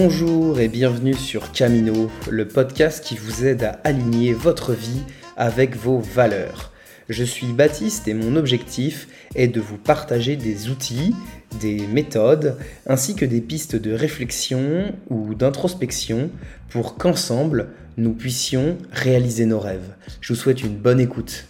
Bonjour et bienvenue sur Camino, le podcast qui vous aide à aligner votre vie avec vos valeurs. Je suis Baptiste et mon objectif est de vous partager des outils, des méthodes, ainsi que des pistes de réflexion ou d'introspection pour qu'ensemble, nous puissions réaliser nos rêves. Je vous souhaite une bonne écoute.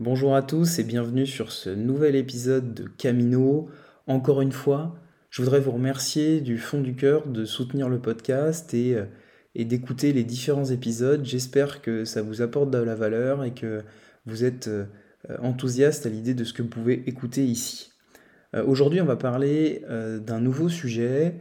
Bonjour à tous et bienvenue sur ce nouvel épisode de Camino. Encore une fois, je voudrais vous remercier du fond du cœur de soutenir le podcast et, euh, d'écouter les différents épisodes. J'espère que ça vous apporte de la valeur et que vous êtes euh, enthousiaste à l'idée de ce que vous pouvez écouter ici. Euh, aujourd'hui, on va parler d'un nouveau sujet.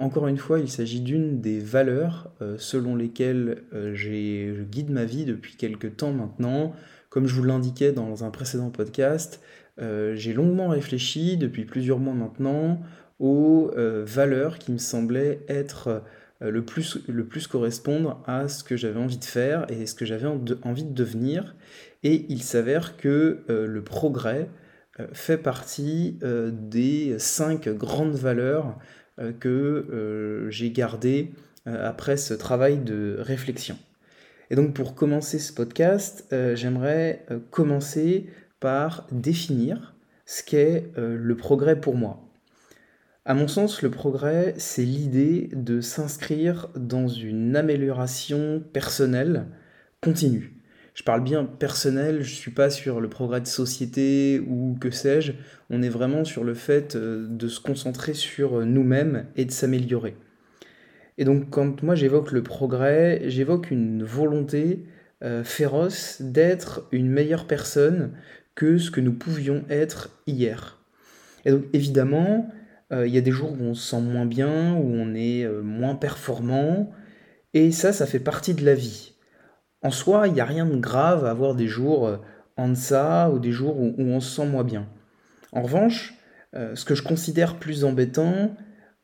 encore une fois, il s'agit d'une des valeurs selon lesquelles je guide ma vie depuis quelques temps maintenant. Comme je vous l'indiquais dans un précédent podcast, euh, j'ai longuement réfléchi depuis plusieurs mois maintenant aux euh, valeurs qui me semblaient être euh, le, plus, le correspondre à ce que j'avais envie de faire et ce que j'avais envie de devenir. Et il s'avère que le progrès fait partie des cinq grandes valeurs que j'ai gardées après ce travail de réflexion. Et donc pour commencer ce podcast, euh, j'aimerais euh, commencer par définir ce qu'est euh, le progrès pour moi. À mon sens, le progrès, c'est l'idée de s'inscrire dans une amélioration personnelle continue. Je parle bien personnel, je ne suis pas sur le progrès de société ou que sais-je, on est vraiment sur le fait de se concentrer sur nous-mêmes et de s'améliorer. Et donc quand moi j'évoque le progrès, j'évoque une volonté euh, féroce d'être une meilleure personne que ce que nous pouvions être hier. Et donc évidemment, euh, il y a des jours où on se sent moins bien, où on est euh, moins performant, et ça, ça fait partie de la vie. En soi, il n'y a rien de grave à avoir des jours en deçà ou des jours où, où, on se sent moins bien. En revanche, ce que je considère plus embêtant,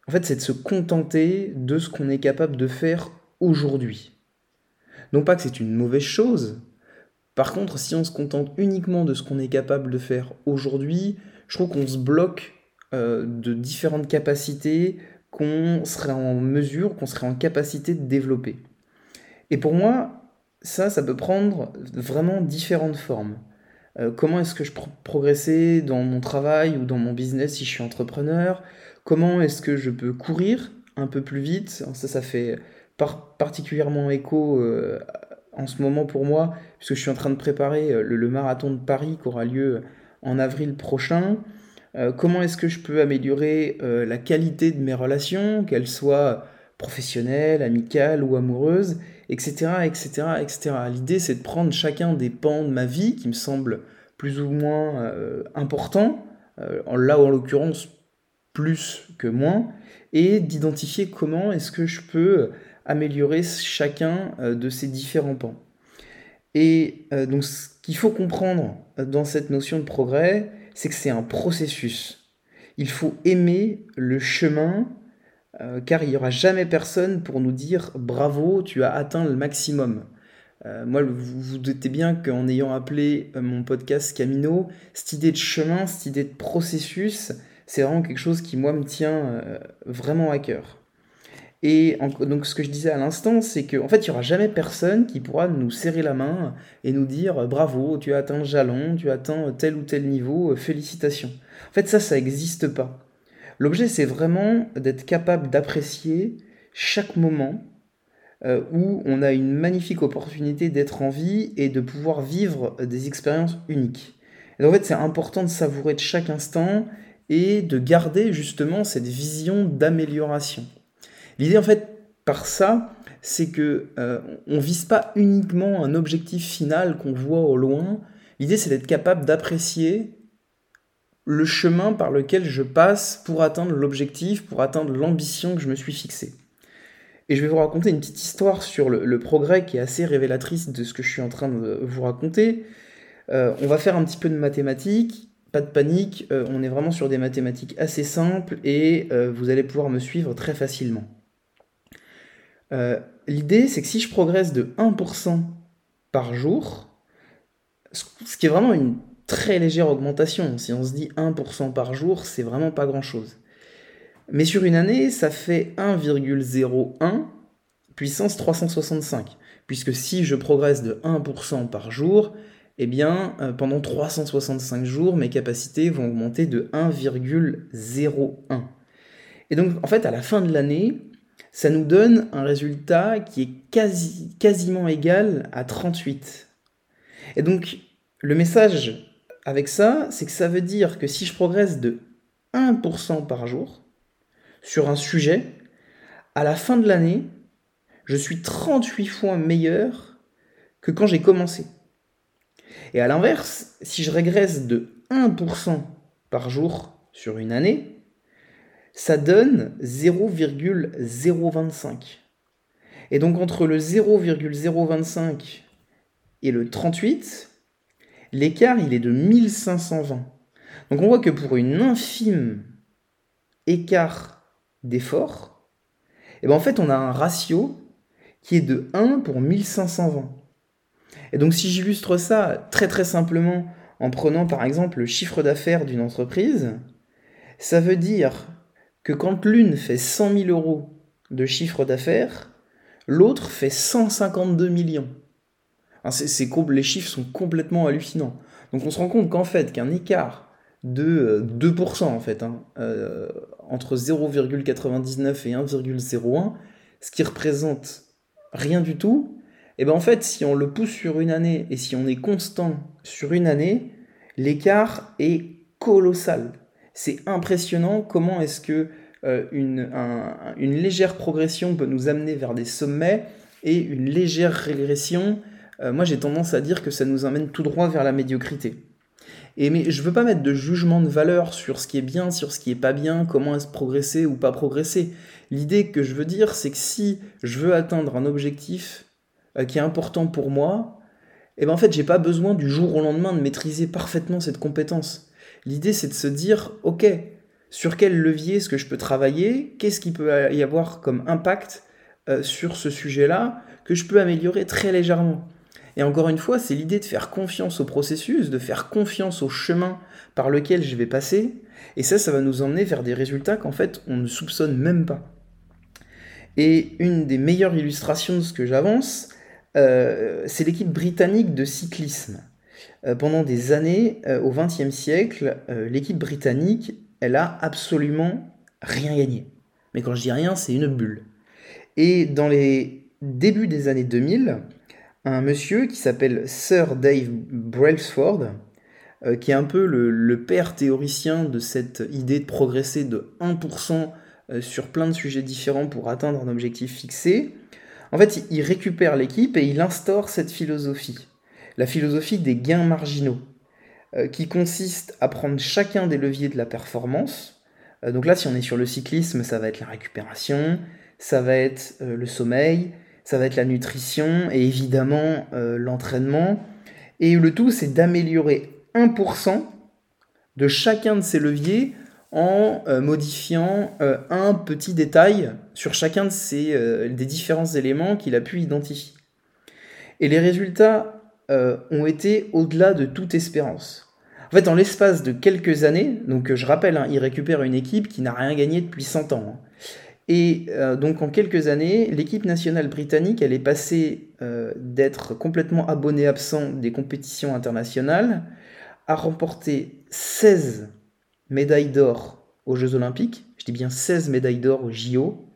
en fait, c'est de se contenter de ce qu'on est capable de faire aujourd'hui. Non pas que c'est une mauvaise chose. Par contre, si on se contente uniquement de ce qu'on est capable de faire aujourd'hui, je trouve qu'on se bloque euh, de différentes capacités qu'on serait en mesure, qu'on serait en capacité de développer. Et pour moi, ça, ça peut prendre vraiment différentes formes. Euh, comment est-ce que je peux progresser dans mon travail ou dans mon business si je suis entrepreneur? Comment est-ce que je peux courir un peu plus vite? Ça, ça fait particulièrement écho euh, en ce moment pour moi, puisque je suis en train de préparer euh, le, marathon de Paris qui aura lieu en avril prochain. Comment est-ce que je peux améliorer la qualité de mes relations, qu'elles soient professionnelles, amicales ou amoureuses, etc. etc., etc. L'idée, c'est de prendre chacun des pans de ma vie qui me semblent plus ou moins importants. là, en l'occurrence, plus que moins, et d'identifier comment est-ce que je peux améliorer chacun euh, de ces différents pans. Et euh, donc ce qu'il faut comprendre dans cette notion de progrès, c'est que c'est un processus. Il faut aimer le chemin, euh, car il n'y aura jamais personne pour nous dire bravo, tu as atteint le maximum. moi, vous vous doutez bien qu'en ayant appelé mon podcast Camino, cette idée de chemin, cette idée de processus, c'est vraiment quelque chose qui, moi, me tient euh, vraiment à cœur. Et donc, ce que je disais à l'instant, c'est qu'en en fait, il n'y aura jamais personne qui pourra nous serrer la main et nous dire bravo, tu as atteint le jalon, tu as atteint tel ou tel niveau, euh, félicitations. En fait, ça, ça n'existe pas. L'objet, c'est vraiment d'être capable d'apprécier chaque moment euh, où on a une magnifique opportunité d'être en vie et de pouvoir vivre des expériences uniques. Et en fait, c'est important de savourer de chaque instant et de garder justement cette vision d'amélioration. L'idée en fait par ça, c'est que euh, on vise pas uniquement un objectif final qu'on voit au loin. L'idée c'est d'être capable d'apprécier le chemin par lequel je passe pour atteindre l'objectif, pour atteindre l'ambition que je me suis fixée. Et je vais vous raconter une petite histoire sur le, progrès qui est assez révélatrice de ce que je suis en train de vous raconter. Euh, on va faire un petit peu de mathématiques pas de panique, euh, on est vraiment sur des mathématiques assez simples et euh, vous allez pouvoir me suivre très facilement. L'idée, c'est que si je progresse de 1% par jour, ce qui est vraiment une très légère augmentation. Si on se dit 1% par jour, c'est vraiment pas grand-chose. Mais sur une année, ça fait 1,01 puissance 365. Puisque si je progresse de 1% par jour, eh bien, euh, pendant 365 jours, mes capacités vont augmenter de 1,01. Et donc, en fait, à la fin de l'année, ça nous donne un résultat qui est quasi, quasiment égal à 38. Et donc, le message avec ça, c'est que ça veut dire que si je progresse de 1% par jour sur un sujet, à la fin de l'année, je suis 38 fois meilleur que quand j'ai commencé. Et à l'inverse, si je régresse de 1% par jour sur une année, ça donne 0,025. Et donc entre le 0,025 et le 38, l'écart il est de 1520. Donc on voit que pour une infime écart d'effort, eh ben en fait on a un ratio qui est de 1 pour 1520. Et donc si j'illustre ça très très simplement en prenant par exemple le chiffre d'affaires d'une entreprise, ça veut dire que quand l'une fait 100 000 euros de chiffre d'affaires, l'autre fait 152 millions. C'est, les chiffres sont complètement hallucinants. Donc on se rend compte qu'en fait, qu'un écart de 2% euh, en fait, hein, euh, entre 0,99 et 1,01, ce qui représente rien du tout, et eh ben en fait, si on le pousse sur une année et si on est constant sur une année, l'écart est colossal c'est impressionnant comment est-ce que euh, une, légère progression peut nous amener vers des sommets et une légère régression, euh, moi j'ai tendance à dire que ça nous amène tout droit vers la médiocrité. Et mais je veux pas mettre de jugement de valeur sur ce qui est bien, sur ce qui est pas bien, comment est-ce progresser ou pas progresser. L'idée que je veux dire, c'est que si je veux atteindre un objectif euh, qui est important pour moi, et eh ben en fait, j'ai pas besoin du jour au lendemain de maîtriser parfaitement cette compétence. L'idée, c'est de se dire, ok, sur quel levier est-ce que je peux travailler? Qu'est-ce qui peut y avoir comme impact euh, sur ce sujet-là que je peux améliorer très légèrement? Et encore une fois, c'est l'idée de faire confiance au processus, de faire confiance au chemin par lequel je vais passer. Et ça, ça va nous emmener vers des résultats qu'en fait, on ne soupçonne même pas. Et une des meilleures illustrations de ce que j'avance, euh, c'est l'équipe britannique de cyclisme. Euh, pendant des années, euh, au XXe siècle, l'équipe britannique, elle a absolument rien gagné. Mais quand je dis rien, c'est une bulle. Et dans les débuts des années 2000, un monsieur qui s'appelle Sir Dave Brailsford, qui est un peu le, père théoricien de cette idée de progresser de 1% sur plein de sujets différents pour atteindre un objectif fixé, en fait, il récupère l'équipe et il instaure cette philosophie la philosophie des gains marginaux, euh, qui consiste à prendre chacun des leviers de la performance. Euh, donc là, si on est sur le cyclisme, ça va être la récupération, ça va être euh, le sommeil, ça va être la nutrition et évidemment l'entraînement. Et le tout, c'est d'améliorer 1% de chacun de ces leviers en modifiant un petit détail sur chacun de ces, des différents éléments qu'il a pu identifier. Et les résultats euh, ont été au-delà de toute espérance. En fait, en l'espace de quelques années, donc euh, je rappelle, hein, il récupère une équipe qui n'a rien gagné depuis 100 ans. Hein. Et euh, donc en quelques années, l'équipe nationale britannique, elle est passée d'être complètement abonnée absent des compétitions internationales à remporter 16 médailles d'or aux Jeux olympiques, je dis bien 16 médailles d'or aux JO,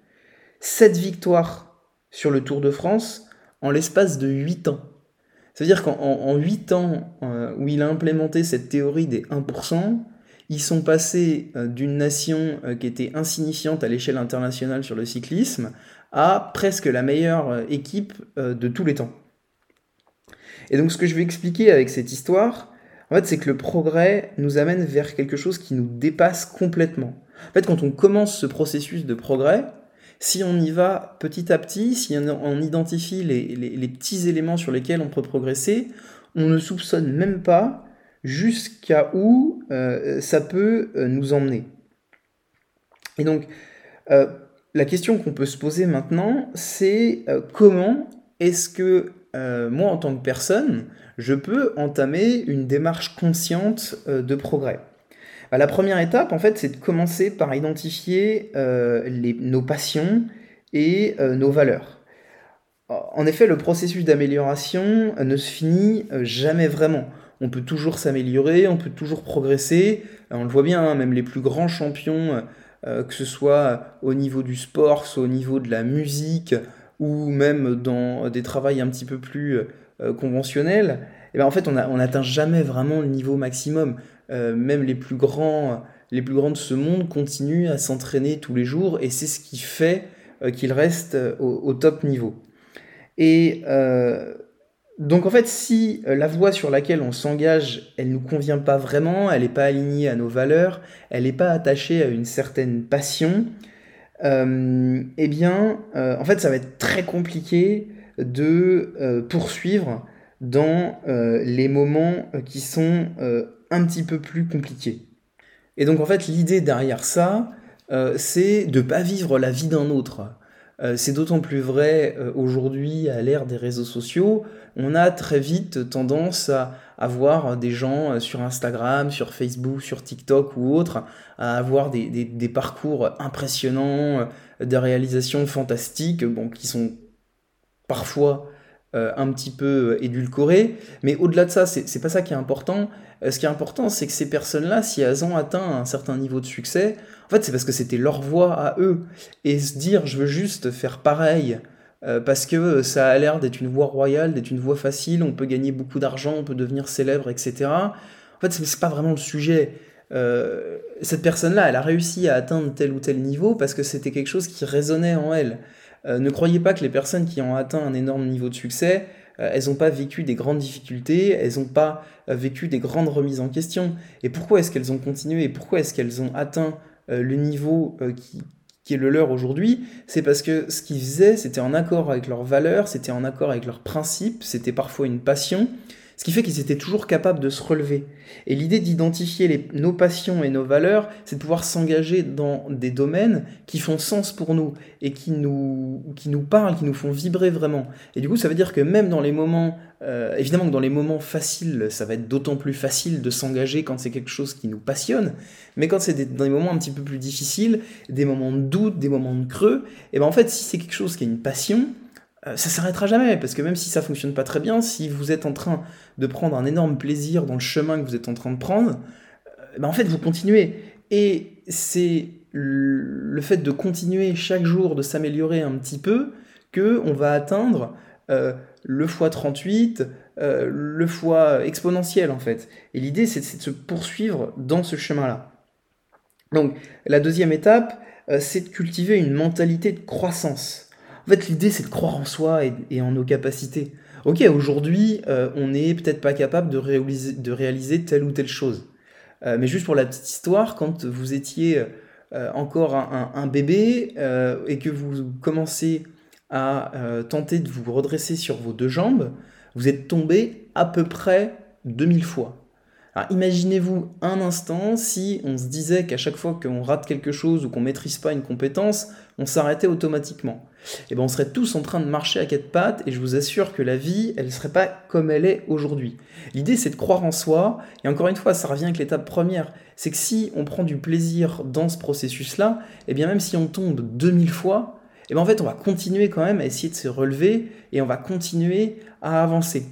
7 victoires sur le Tour de France en l'espace de 8 ans. C'est-à-dire qu'en 8 ans euh, où il a implémenté cette théorie des 1%, ils sont passés euh, d'une nation euh, qui était insignifiante à l'échelle internationale sur le cyclisme à presque la meilleure équipe de tous les temps. Et donc ce que je vais expliquer avec cette histoire, en fait, c'est que le progrès nous amène vers quelque chose qui nous dépasse complètement. En fait, quand on commence ce processus de progrès, si on y va petit à petit, si on, identifie les, petits éléments sur lesquels on peut progresser, on ne soupçonne même pas jusqu'à où euh, ça peut euh, nous emmener. Et donc, euh, la question qu'on peut se poser maintenant, c'est comment est-ce que moi en tant que personne, je peux entamer une démarche consciente de progrès? Bah, la première étape, en fait, c'est de commencer par identifier nos passions et nos valeurs. En effet, le processus d'amélioration ne se finit jamais vraiment on peut toujours s'améliorer, on peut toujours progresser. On le voit bien, hein, même les plus grands champions, euh, que ce soit au niveau du sport, soit au niveau de la musique, ou même dans des travails un petit peu plus euh, conventionnels, eh ben en fait on n'atteint jamais vraiment le niveau maximum. Euh, même les plus grands, les plus grands de ce monde continuent à s'entraîner tous les jours, et c'est ce qui fait qu'ils restent au, top niveau. Donc en fait, si euh, la voie sur laquelle on s'engage, elle nous convient pas vraiment, elle n'est pas alignée à nos valeurs, elle n'est pas attachée à une certaine passion, euh, eh bien, euh, en fait, ça va être très compliqué de poursuivre dans les moments qui sont un petit peu plus compliqués. Et donc en fait, l'idée derrière ça, c'est de pas vivre la vie d'un autre. Euh, c'est d'autant plus vrai euh, aujourd'hui à l'ère des réseaux sociaux. On a très vite tendance à avoir des gens euh, sur Instagram, sur Facebook, sur TikTok ou autres, à avoir des, parcours impressionnants, des réalisations fantastiques, qui sont parfois un petit peu édulcorées. Mais au-delà de ça, c'est pas ça qui est important. ce qui est important, c'est que ces personnes-là, si elles ont atteint un certain niveau de succès, en fait, c'est parce que c'était leur voix à eux. Et se dire, je veux juste faire pareil, euh, parce que ça a l'air d'être une voie royale, d'être une voie facile, on peut gagner beaucoup d'argent, on peut devenir célèbre, etc. En fait, c'est pas vraiment le sujet. Euh, cette personne-là, elle a réussi à atteindre tel ou tel niveau parce que c'était quelque chose qui résonnait en elle. Euh, ne croyez pas que les personnes qui ont atteint un énorme niveau de succès, elles n'ont pas vécu des grandes difficultés, elles n'ont pas vécu des grandes remises en question. Et pourquoi est-ce qu'elles ont continué et pourquoi est-ce qu'elles ont atteint euh, le niveau euh, qui, qui est le leur aujourd'hui, c'est parce que ce qu'ils faisaient, c'était en accord avec leurs valeurs, c'était en accord avec leurs principes, c'était parfois une passion, ce qui fait qu'ils étaient toujours capables de se relever. Et l'idée d'identifier nos passions et nos valeurs, c'est de pouvoir s'engager dans des domaines qui font sens pour nous et qui nous, qui nous parlent, qui nous font vibrer vraiment. Et du coup, ça veut dire que même dans les moments, euh, évidemment que dans les moments faciles, ça va être d'autant plus facile de s'engager quand c'est quelque chose qui nous passionne, mais quand c'est dans des moments un petit peu plus difficiles, des moments de doute, des moments de creux, et ben en fait, si c'est quelque chose qui est une passion, ça s'arrêtera jamais, parce que même si ça fonctionne pas très bien, si vous êtes en train de prendre un énorme plaisir dans le chemin que vous êtes en train de prendre, euh, ben en fait vous continuez. Et c'est le fait de continuer chaque jour, de s'améliorer un petit peu, que on va atteindre euh, le x38, le fois exponentiel en fait. Et l'idée c'est de se poursuivre dans ce chemin-là. Donc la deuxième étape, c'est de cultiver une mentalité de croissance. En fait, l'idée, c'est de croire en soi et, en nos capacités. Ok, aujourd'hui, euh, on n'est peut-être pas capable de réaliser, telle ou telle chose. Euh, mais juste pour la petite histoire, quand vous étiez euh, encore un, bébé et que vous commencez à tenter de vous redresser sur vos deux jambes, vous êtes tombé à peu près 2000 fois. Alors imaginez-vous un instant si on se disait qu'à chaque fois qu'on rate quelque chose ou qu'on maîtrise pas une compétence, on s'arrêtait automatiquement. Et eh ben on serait tous en train de marcher à quatre pattes et je vous assure que la vie, elle ne serait pas comme elle est aujourd'hui. L'idée c'est de croire en soi et encore une fois, ça revient avec l'étape première, c'est que si on prend du plaisir dans ce processus-là, et eh bien même si on tombe 2000 fois, et eh ben en fait on va continuer quand même à essayer de se relever et on va continuer à avancer.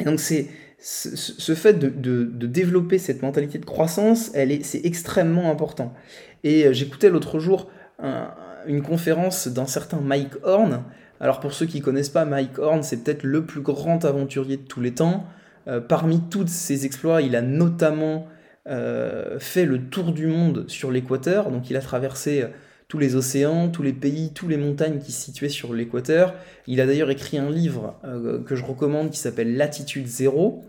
Et donc c'est ce fait de, développer cette mentalité de croissance, elle c'est extrêmement important. Et euh, j'écoutais l'autre jour une conférence d'un certain Mike Horn. Alors pour ceux qui ne connaissent pas, Mike Horn, c'est peut-être le plus grand aventurier de tous les temps. Euh, parmi tous ses exploits, il a notamment euh, fait le tour du monde sur l'équateur. Donc il a traversé tous les océans, tous les pays, toutes les montagnes qui se situaient sur l'équateur. Il a d'ailleurs écrit un livre euh, que je recommande qui s'appelle Latitude Zéro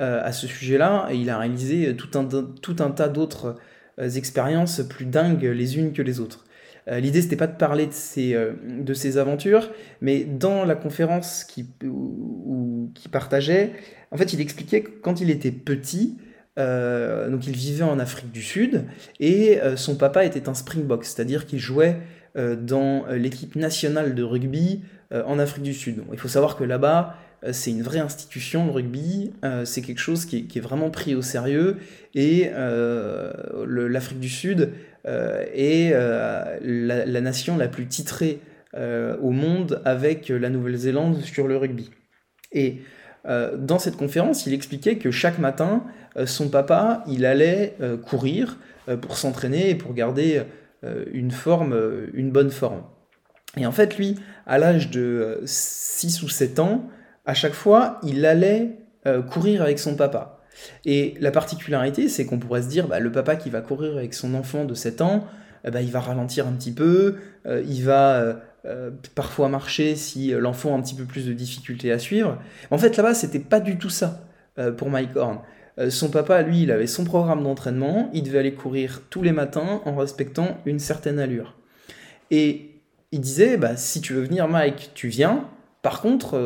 euh, à ce sujet-là, et il a réalisé tout un, tout un tas d'autres euh, expériences plus dingues les unes que les autres. L'idée, c'était pas de parler de ses aventures, mais dans la conférence qui, qui partageait, en fait, il expliquait que quand il était petit, euh, donc il vivait en Afrique du Sud et euh, son papa était un springbok, c'est-à-dire qu'il jouait dans l'équipe nationale de rugby en Afrique du Sud. il faut savoir que là-bas, c'est une vraie institution, le rugby, c'est quelque chose qui est, vraiment pris au sérieux, et l'Afrique du Sud est la, nation la plus titrée au monde avec la Nouvelle-Zélande sur le rugby. Euh, dans cette conférence, il expliquait que chaque matin, euh, son papa, il allait euh, courir pour s'entraîner et pour garder une forme, une bonne forme. Et en fait, lui, à l'âge de 6 ou 7 ans, à chaque fois, il allait courir avec son papa. Et la particularité, c'est qu'on pourrait se dire, bah, le papa qui va courir avec son enfant de 7 ans, bah, il va ralentir un petit peu, il va euh, parfois marcher si euh, l'enfant a un petit peu plus de difficultés à suivre. En fait, là-bas, c'était pas du tout ça euh, pour Mike Horn. son papa, lui, il avait son programme d'entraînement, il devait aller courir tous les matins en respectant une certaine allure. Et il disait, bah, si tu veux venir, Mike, tu viens. Par contre,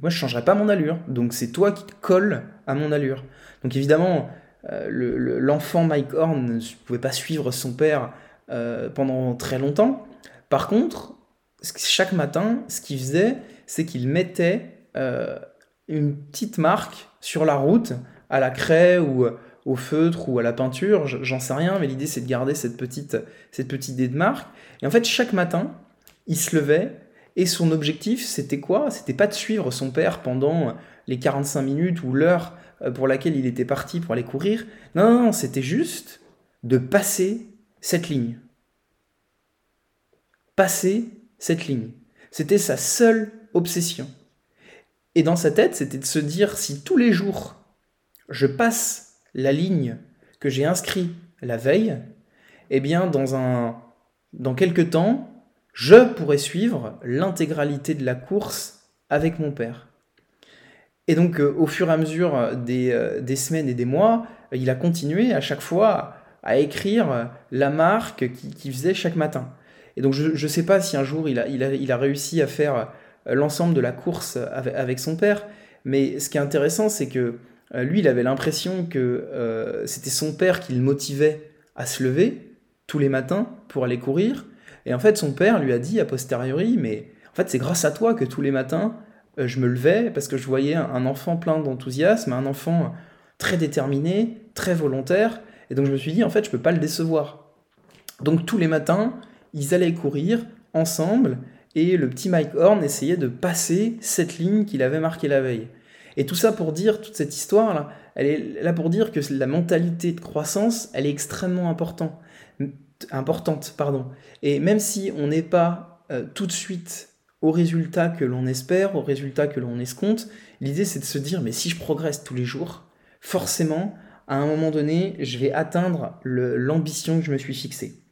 moi, je changerai pas mon allure. Donc, c'est toi qui te colles à mon allure. Donc, évidemment, l'enfant Mike Horn ne pouvait pas suivre son père pendant très longtemps. Par contre, chaque matin, ce qu'il faisait, c'est qu'il mettait euh, une petite marque sur la route, à la craie ou euh, au feutre ou à la peinture, j'en sais rien, mais l'idée c'est de garder cette petite, cette petite idée de marque. Et en fait, chaque matin, il se levait et son objectif c'était quoi? C'était pas de suivre son père pendant les 45 minutes ou l'heure euh, pour laquelle il était parti pour aller courir. Non, non, non c'était juste de passer cette ligne passer cette ligne. C'était sa seule obsession. Et dans sa tête, c'était de se dire si tous les jours je passe la ligne que j'ai inscrite la veille, eh bien dans un dans quelques temps, je pourrais suivre l'intégralité de la course avec mon père. Et donc euh, au fur et à mesure des, euh, des, semaines et des mois, il a continué à chaque fois à écrire la marque qu'il faisait chaque matin. Et donc je ne sais pas si un jour il a, il a, il a réussi à faire euh, l'ensemble de la course avec, son père, mais ce qui est intéressant, c'est que euh, lui, il avait l'impression que euh, c'était son père qui le motivait à se lever tous les matins pour aller courir. Et en fait, son père lui a dit a posteriori, mais en fait, c'est grâce à toi que tous les matins, je me levais parce que je voyais un enfant plein d'enthousiasme, un enfant très déterminé, très volontaire. Et donc je me suis dit, en fait, je ne peux pas le décevoir. Donc tous les matins, ils allaient courir ensemble et le petit Mike Horn essayait de passer cette ligne qu'il avait marquée la veille. Et tout ça pour dire, toute cette histoire-là, elle est là pour dire que la mentalité de croissance, elle est extrêmement importante. importante pardon. Et même si on n'est pas euh, tout de suite au résultat que l'on espère, au résultat que l'on escompte, l'idée c'est de se dire, mais si je progresse tous les jours, forcément, à un moment donné, je vais atteindre l'ambition que je me suis fixée.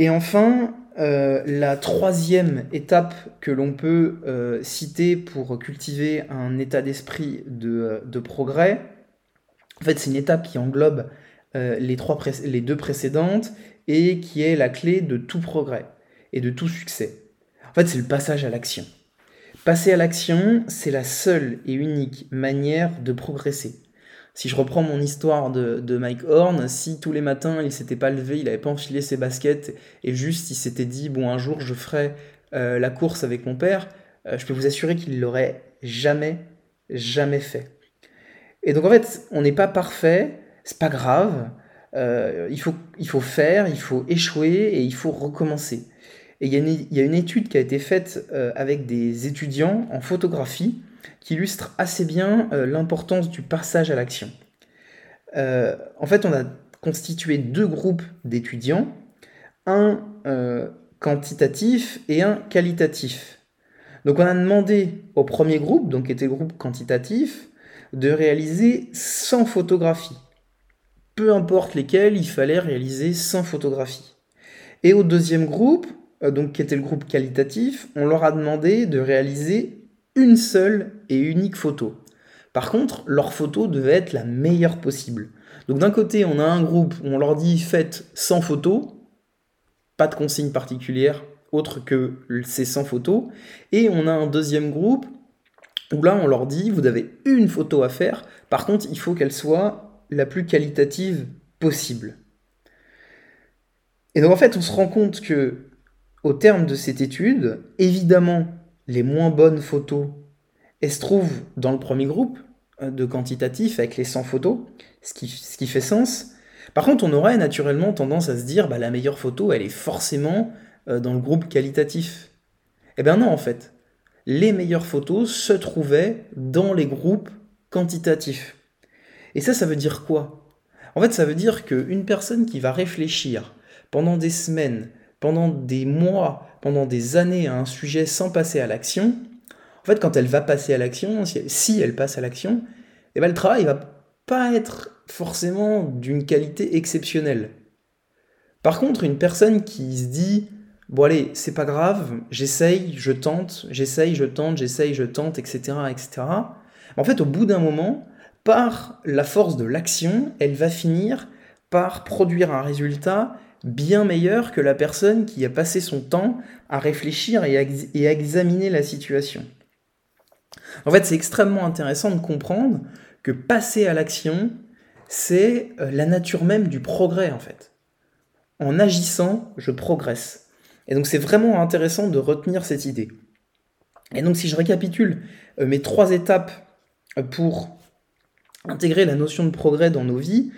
Et enfin, euh, la troisième étape que l'on peut euh, citer pour cultiver un état d'esprit de, progrès, en fait c'est une étape qui englobe euh, les, les deux précédentes et qui est la clé de tout progrès et de tout succès. En fait c'est le passage à l'action. Passer à l'action, c'est la seule et unique manière de progresser. Si je reprends mon histoire de, Mike Horn, si tous les matins il s'était pas levé, il n'avait pas enfilé ses baskets et juste il s'était dit bon un jour je ferai euh, la course avec mon père, euh, je peux vous assurer qu'il l'aurait jamais, jamais fait. Et donc en fait on n'est pas parfait, c'est pas grave, euh, il, faut, il faut faire, il faut échouer et il faut recommencer. Et il y, y, a une étude qui a été faite avec des étudiants en photographie qui illustre assez bien euh, l'importance du passage à l'action. Euh, en fait, on a constitué deux groupes d'étudiants, un euh, quantitatif et un qualitatif. Donc on a demandé au premier groupe, donc qui était le groupe quantitatif, de réaliser 100 photographies. Peu importe lesquelles, il fallait réaliser 100 photographies. Et au deuxième groupe, donc qui était le groupe qualitatif, on leur a demandé de réaliser une seule et unique photo. Par contre, leur photo devait être la meilleure possible. Donc d'un côté, on a un groupe où on leur dit faites 100 photos, pas de consigne particulière autre que ces 100 photos, et on a un deuxième groupe où là on leur dit vous avez une photo à faire, par contre il faut qu'elle soit la plus qualitative possible. Et donc en fait, on se rend compte que au terme de cette étude, évidemment, les moins bonnes photos, elles se trouvent dans le premier groupe euh, de quantitatif avec les 100 photos, ce qui, fait sens. Par contre, on aurait naturellement tendance à se dire, bah, la meilleure photo, elle est forcément euh, dans le groupe qualitatif. Eh bien non, en fait. Les meilleures photos se trouvaient dans les groupes quantitatifs. Et ça, ça veut dire quoi? En fait, ça veut dire qu'une personne qui va réfléchir pendant des semaines, pendant des mois, pendant des années à un sujet sans passer à l'action, en fait, quand elle va passer à l'action, si elle passe à l'action, eh ben, le travail va pas être forcément d'une qualité exceptionnelle. Par contre, une personne qui se dit bon allez, c'est pas grave, j'essaye, je tente, j'essaye, je tente, j'essaye, je tente, etc., etc. En fait, au bout d'un moment, par la force de l'action, elle va finir par produire un résultat bien meilleur que la personne qui a passé son temps à réfléchir et à, examiner la situation. En fait, c'est extrêmement intéressant de comprendre que passer à l'action, c'est euh, la nature même du progrès en fait. En agissant, je progresse. Et donc c'est vraiment intéressant de retenir cette idée. Et donc si je récapitule euh, mes trois étapes pour intégrer la notion de progrès dans nos vies,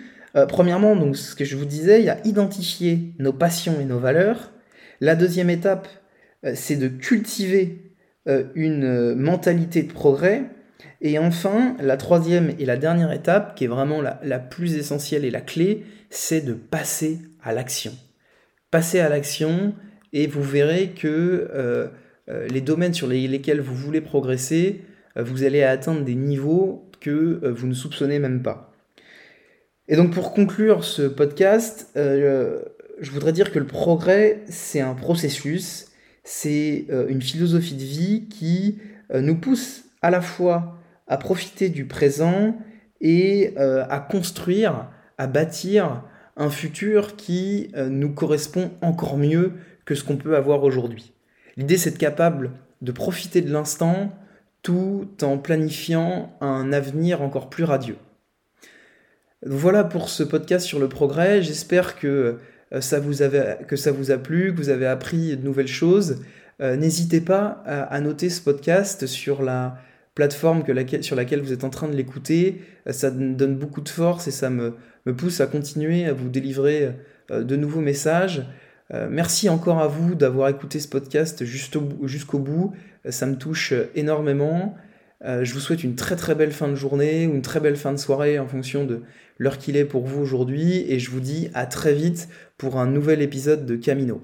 premièrement, donc ce que je vous disais, il y a identifier nos passions et nos valeurs. La deuxième étape, c'est de cultiver une mentalité de progrès. Et enfin, la troisième et la dernière étape, qui est vraiment la, plus essentielle et la clé, c'est de passer à l'action. Passer à l'action et vous verrez que euh, euh, les domaines sur lesquels vous voulez progresser, euh, vous allez atteindre des niveaux que vous ne soupçonnez même pas. Et donc pour conclure ce podcast, je voudrais dire que le progrès, c'est un processus, c'est une philosophie de vie qui nous pousse à la fois à profiter du présent et euh, à construire, à bâtir un futur qui euh, nous correspond encore mieux que ce qu'on peut avoir aujourd'hui. L'idée, c'est d'être capable de profiter de l'instant tout en planifiant un avenir encore plus radieux. Voilà pour ce podcast sur le progrès. J'espère que, euh, ça vous que ça vous a plu, que vous avez appris de nouvelles choses. N'hésitez pas à noter ce podcast sur la, plateforme sur laquelle vous êtes en train de l'écouter. Euh, ça donne beaucoup de force et ça me, pousse à continuer à vous délivrer euh, de nouveaux messages. Euh, merci encore à vous d'avoir écouté ce podcast jusqu'au bout. Ça me touche énormément. Je vous souhaite une très très belle fin de journée ou une très belle fin de soirée en fonction de l'heure qu'il est pour vous aujourd'hui. Et je vous dis à très vite pour un nouvel épisode de Camino.